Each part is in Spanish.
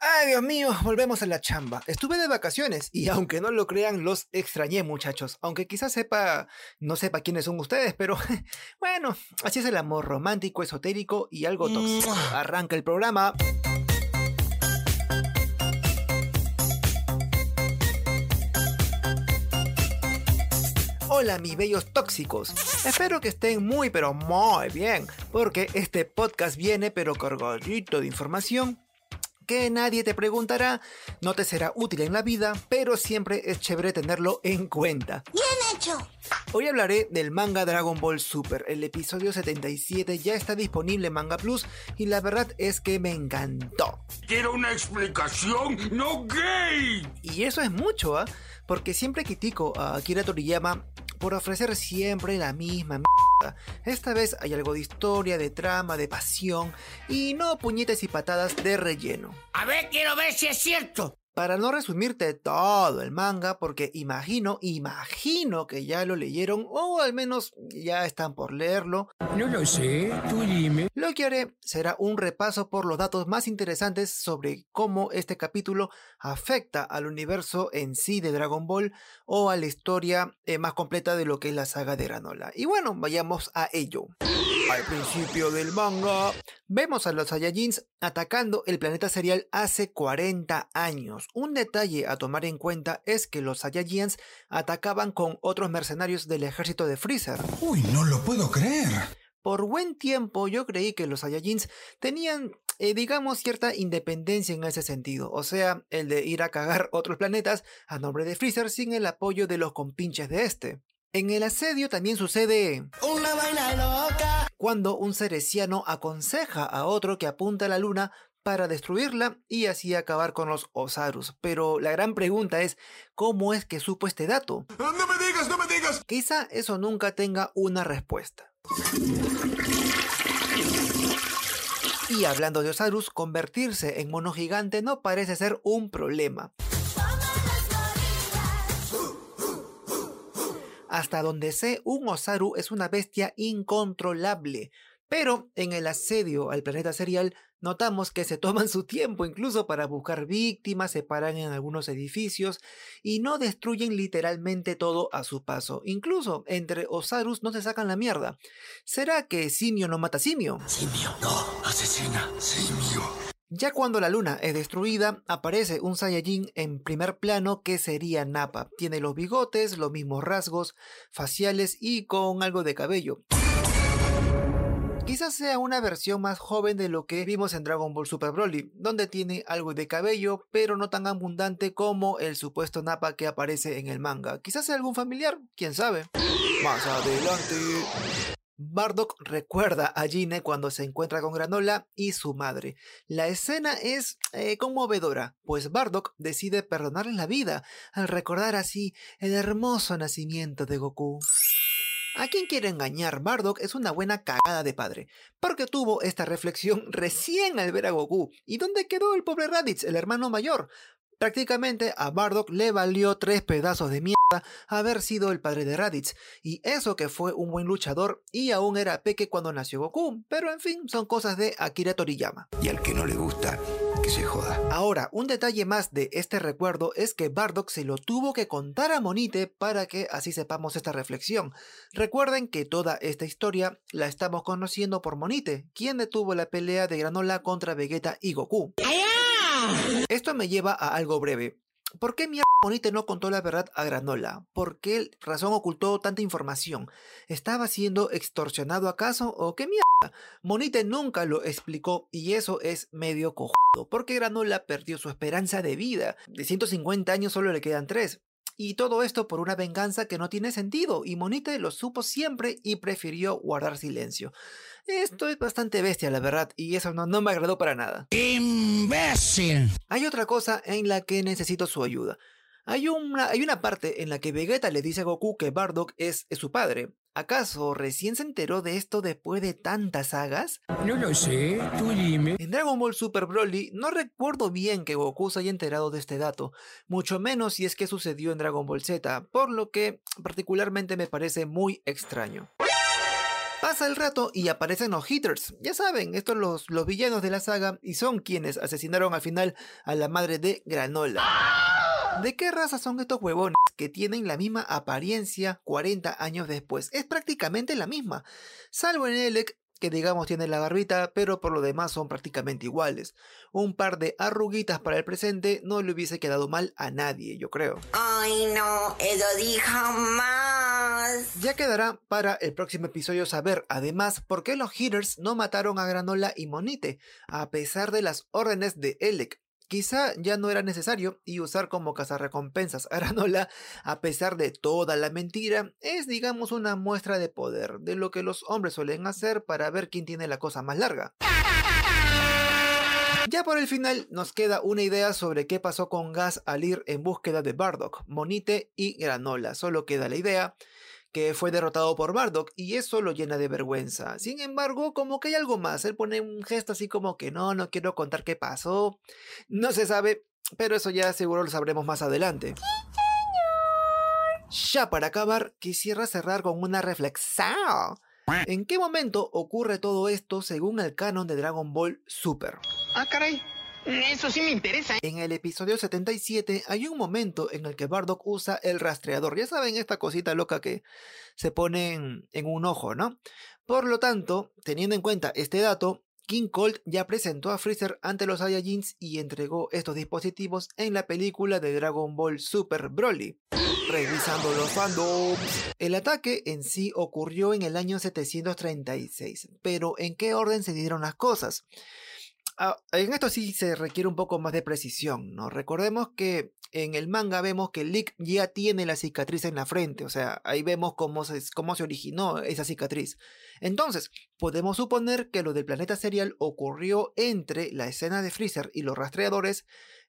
Ay, Dios mío, volvemos a la chamba. Estuve de vacaciones y aunque no lo crean, los extrañé, muchachos. Aunque quizás sepa, no sepa quiénes son ustedes, pero bueno, así es el amor romántico, esotérico y algo tóxico. Arranca el programa. Hola mis bellos tóxicos, espero que estén muy pero muy bien, porque este podcast viene pero cargadito de información que nadie te preguntará, no te será útil en la vida, pero siempre es chévere tenerlo en cuenta. Bien hecho. Hoy hablaré del manga Dragon Ball Super. El episodio 77 ya está disponible en Manga Plus y la verdad es que me encantó. Quiero una explicación, no gay. Y eso es mucho, ¿ah? Porque siempre critico a Akira Toriyama por ofrecer siempre la misma esta vez hay algo de historia, de trama, de pasión y no puñetes y patadas de relleno. A ver, quiero ver si es cierto. Para no resumirte todo el manga, porque imagino, imagino que ya lo leyeron o al menos ya están por leerlo. No lo sé, tú dime. Lo que haré será un repaso por los datos más interesantes sobre cómo este capítulo afecta al universo en sí de Dragon Ball o a la historia eh, más completa de lo que es la saga de Granola. Y bueno, vayamos a ello. Al principio del manga, vemos a los Saiyajins atacando el planeta serial hace 40 años. Un detalle a tomar en cuenta es que los Saiyajins atacaban con otros mercenarios del ejército de Freezer. Uy, no lo puedo creer. Por buen tiempo yo creí que los Saiyajins tenían, eh, digamos, cierta independencia en ese sentido, o sea, el de ir a cagar otros planetas a nombre de Freezer sin el apoyo de los compinches de este. En el asedio también sucede... Una vaina loca. Cuando un cereciano aconseja a otro que apunta a la luna para destruirla y así acabar con los Osarus. Pero la gran pregunta es, ¿cómo es que supo este dato? No me digas, no me digas. Quizá eso nunca tenga una respuesta. Y hablando de Osarus, convertirse en mono gigante no parece ser un problema. Hasta donde sé, un Osaru es una bestia incontrolable. Pero en el asedio al planeta serial notamos que se toman su tiempo incluso para buscar víctimas, se paran en algunos edificios y no destruyen literalmente todo a su paso. Incluso entre Osarus no se sacan la mierda. ¿Será que simio no mata simio? Simio, no, asesina, simio. Ya cuando la luna es destruida, aparece un Saiyajin en primer plano que sería Nappa. Tiene los bigotes, los mismos rasgos faciales y con algo de cabello. Quizás sea una versión más joven de lo que vimos en Dragon Ball Super Broly, donde tiene algo de cabello, pero no tan abundante como el supuesto Nappa que aparece en el manga. Quizás sea algún familiar, quién sabe. Más adelante. Bardock recuerda a Gine cuando se encuentra con Granola y su madre. La escena es eh, conmovedora, pues Bardock decide perdonarle la vida al recordar así el hermoso nacimiento de Goku. A quien quiere engañar, Bardock es una buena cagada de padre, porque tuvo esta reflexión recién al ver a Goku. ¿Y dónde quedó el pobre Raditz, el hermano mayor? Prácticamente a Bardock le valió tres pedazos de mierda haber sido el padre de Raditz, y eso que fue un buen luchador y aún era peque cuando nació Goku, pero en fin, son cosas de Akira Toriyama. Y al que no le gusta, que se joda. Ahora, un detalle más de este recuerdo es que Bardock se lo tuvo que contar a Monite para que así sepamos esta reflexión. Recuerden que toda esta historia la estamos conociendo por Monite, quien detuvo la pelea de Granola contra Vegeta y Goku. Esto me lleva a algo breve. ¿Por qué mierda Monite no contó la verdad a Granola? ¿Por qué Razón ocultó tanta información? ¿Estaba siendo extorsionado acaso o qué mierda? Monite nunca lo explicó y eso es medio cojudo, porque Granola perdió su esperanza de vida. De 150 años solo le quedan 3. Y todo esto por una venganza que no tiene sentido, y Monite lo supo siempre y prefirió guardar silencio. Esto es bastante bestia, la verdad, y eso no, no me agradó para nada. ¡Imbécil! Hay otra cosa en la que necesito su ayuda. Hay una, hay una parte en la que Vegeta le dice a Goku que Bardock es, es su padre. ¿Acaso recién se enteró de esto después de tantas sagas? No lo sé, tú dime. En Dragon Ball Super Broly no recuerdo bien que Goku se haya enterado de este dato, mucho menos si es que sucedió en Dragon Ball Z, por lo que particularmente me parece muy extraño. Pasa el rato y aparecen los Hitters. Ya saben, estos los, los villanos de la saga y son quienes asesinaron al final a la madre de Granola. ¿De qué raza son estos huevones que tienen la misma apariencia 40 años después? Es prácticamente la misma, salvo en Elec que digamos tiene la barbita, pero por lo demás son prácticamente iguales. Un par de arruguitas para el presente no le hubiese quedado mal a nadie, yo creo. Ay, no, eso dijo más. Ya quedará para el próximo episodio saber, además, por qué los Hitters no mataron a Granola y Monite, a pesar de las órdenes de Elec. Quizá ya no era necesario y usar como cazarrecompensas a Granola, a pesar de toda la mentira, es digamos una muestra de poder, de lo que los hombres suelen hacer para ver quién tiene la cosa más larga. Ya por el final nos queda una idea sobre qué pasó con Gas al ir en búsqueda de Bardock, Monite y Granola. Solo queda la idea que fue derrotado por Bardock y eso lo llena de vergüenza. Sin embargo, como que hay algo más. Él pone un gesto así como que no, no quiero contar qué pasó. No se sabe, pero eso ya seguro lo sabremos más adelante. Ya para acabar, quisiera cerrar con una reflexión. ¿En qué momento ocurre todo esto según el canon de Dragon Ball Super? Ah, caray. Eso sí me interesa. En el episodio 77 hay un momento en el que Bardock usa el rastreador. Ya saben, esta cosita loca que se pone en, un ojo, ¿no? Por lo tanto, teniendo en cuenta este dato, King Colt ya presentó a Freezer ante los Saiyajins y entregó estos dispositivos en la película de Dragon Ball Super Broly. Revisando los fandoms. El ataque en sí ocurrió en el año 736, pero ¿en qué orden se dieron las cosas? Ah, en esto sí se requiere un poco más de precisión, ¿no? Recordemos que en el manga vemos que Lick ya tiene la cicatriz en la frente, o sea, ahí vemos cómo se, cómo se originó esa cicatriz. Entonces, podemos suponer que lo del planeta serial ocurrió entre la escena de Freezer y los rastreadores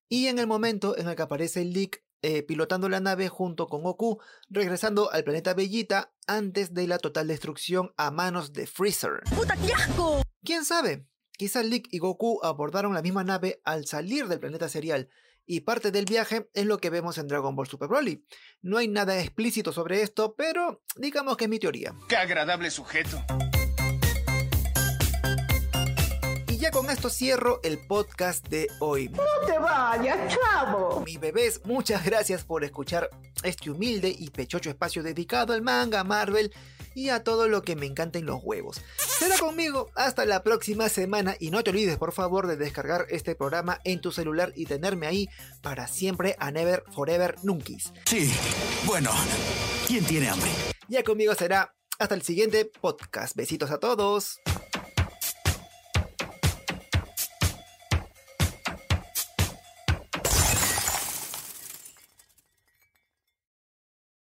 y en el momento en el que aparece Lick eh, pilotando la nave junto con Goku, regresando al planeta Bellita antes de la total destrucción a manos de Freezer. ¡Puta, qué asco! ¿Quién sabe? Quizá Lick y Goku abordaron la misma nave al salir del planeta serial, y parte del viaje es lo que vemos en Dragon Ball Super Broly. No hay nada explícito sobre esto, pero digamos que es mi teoría. Qué agradable sujeto. Y ya con esto cierro el podcast de hoy. No te vayas, chavo. Mi bebés, muchas gracias por escuchar este humilde y pechocho espacio dedicado al manga, Marvel y a todo lo que me encanten los huevos. Será conmigo hasta la próxima semana y no te olvides por favor de descargar este programa en tu celular y tenerme ahí para siempre a Never Forever Nunkis. Sí, bueno, ¿quién tiene hambre? Ya conmigo será hasta el siguiente podcast. Besitos a todos.